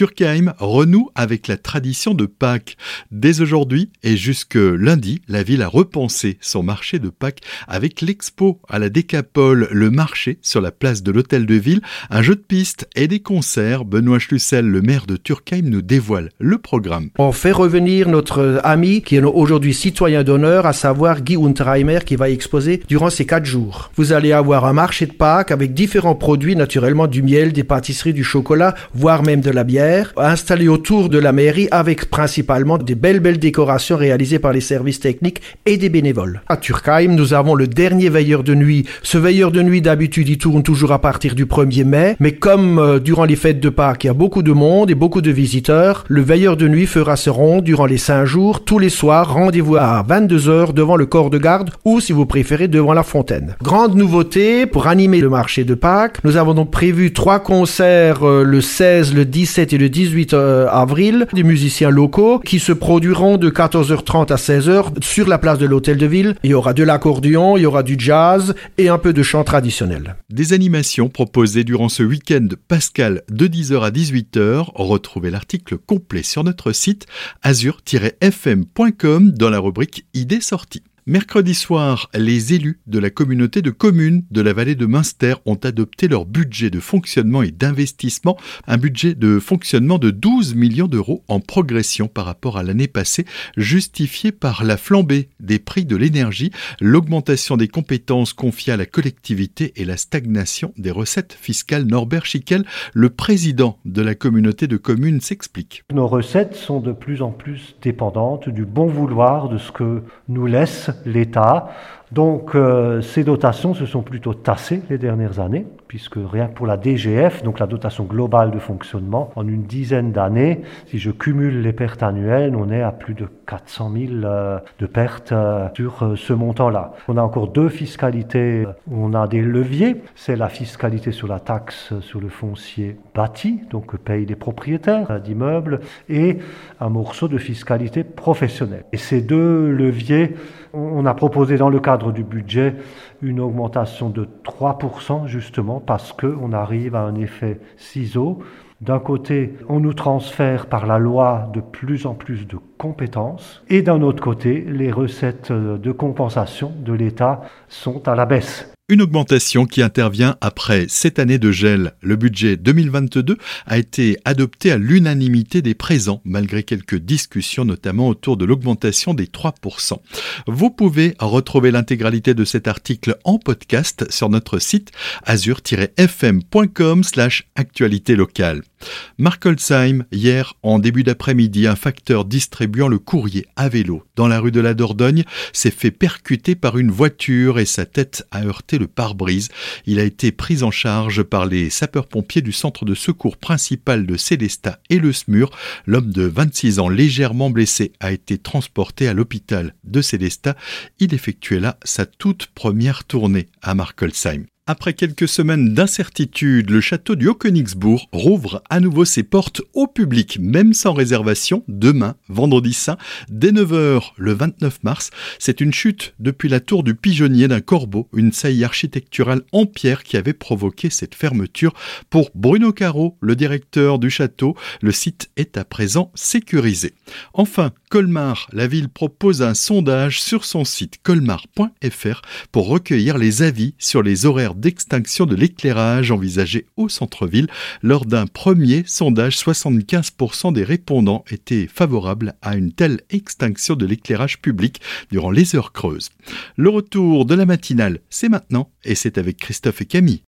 Turkheim renoue avec la tradition de Pâques. Dès aujourd'hui et jusque lundi, la ville a repensé son marché de Pâques avec l'expo à la Décapole, le marché sur la place de l'hôtel de ville, un jeu de piste et des concerts. Benoît Schlussel, le maire de Turkheim, nous dévoile le programme. On fait revenir notre ami qui est aujourd'hui citoyen d'honneur, à savoir Guy Unterheimer, qui va exposer durant ces quatre jours. Vous allez avoir un marché de Pâques avec différents produits, naturellement du miel, des pâtisseries, du chocolat, voire même de la bière installé autour de la mairie avec principalement des belles belles décorations réalisées par les services techniques et des bénévoles. À Turkheim, nous avons le dernier veilleur de nuit. Ce veilleur de nuit d'habitude il tourne toujours à partir du 1er mai, mais comme euh, durant les fêtes de Pâques, il y a beaucoup de monde et beaucoup de visiteurs, le veilleur de nuit fera ce rond durant les 5 jours, tous les soirs, rendez-vous à 22h devant le corps de garde ou si vous préférez devant la fontaine. Grande nouveauté pour animer le marché de Pâques, nous avons donc prévu trois concerts euh, le 16, le 17 et le 18 euh, avril, des musiciens locaux qui se produiront de 14h30 à 16h sur la place de l'hôtel de ville. Il y aura de l'accordéon, il y aura du jazz et un peu de chant traditionnel. Des animations proposées durant ce week-end pascal de 10h à 18h. Retrouvez l'article complet sur notre site azur-fm.com dans la rubrique Idées sorties. Mercredi soir, les élus de la communauté de communes de la vallée de Münster ont adopté leur budget de fonctionnement et d'investissement, un budget de fonctionnement de 12 millions d'euros en progression par rapport à l'année passée, justifié par la flambée des prix de l'énergie, l'augmentation des compétences confiées à la collectivité et la stagnation des recettes fiscales. Norbert Schickel, le président de la communauté de communes, s'explique. Nos recettes sont de plus en plus dépendantes du bon vouloir de ce que nous laisse l'État. Donc euh, ces dotations se sont plutôt tassées les dernières années, puisque rien que pour la DGF, donc la dotation globale de fonctionnement, en une dizaine d'années, si je cumule les pertes annuelles, on est à plus de 400 000 euh, de pertes euh, sur ce montant-là. On a encore deux fiscalités où on a des leviers. C'est la fiscalité sur la taxe sur le foncier bâti, donc que payent les propriétaires d'immeubles, et un morceau de fiscalité professionnelle. Et ces deux leviers, on a proposé dans le cadre du budget une augmentation de 3% justement parce qu'on arrive à un effet ciseau. D'un côté, on nous transfère par la loi de plus en plus de compétences et d'un autre côté, les recettes de compensation de l'État sont à la baisse. Une augmentation qui intervient après sept années de gel. Le budget 2022 a été adopté à l'unanimité des présents, malgré quelques discussions, notamment autour de l'augmentation des 3%. Vous pouvez retrouver l'intégralité de cet article en podcast sur notre site azur-fm.com slash actualité locale. Mark Holzheim, hier, en début d'après-midi, un facteur distribuant le courrier à vélo dans la rue de la Dordogne s'est fait percuter par une voiture et sa tête a heurté le pare-brise. Il a été pris en charge par les sapeurs-pompiers du centre de secours principal de Célestat et le SMUR. L'homme de 26 ans, légèrement blessé, a été transporté à l'hôpital de Célestat. Il effectuait là sa toute première tournée à Mark Holzheim. Après quelques semaines d'incertitude, le château du Haut-Königsbourg rouvre à nouveau ses portes au public, même sans réservation, demain, vendredi saint, dès 9h le 29 mars. C'est une chute depuis la tour du pigeonnier d'un corbeau, une saillie architecturale en pierre qui avait provoqué cette fermeture. Pour Bruno Caro, le directeur du château, le site est à présent sécurisé. Enfin, Colmar, la ville propose un sondage sur son site colmar.fr pour recueillir les avis sur les horaires d'extinction de l'éclairage envisagé au centre-ville. Lors d'un premier sondage, 75% des répondants étaient favorables à une telle extinction de l'éclairage public durant les heures creuses. Le retour de la matinale, c'est maintenant et c'est avec Christophe et Camille.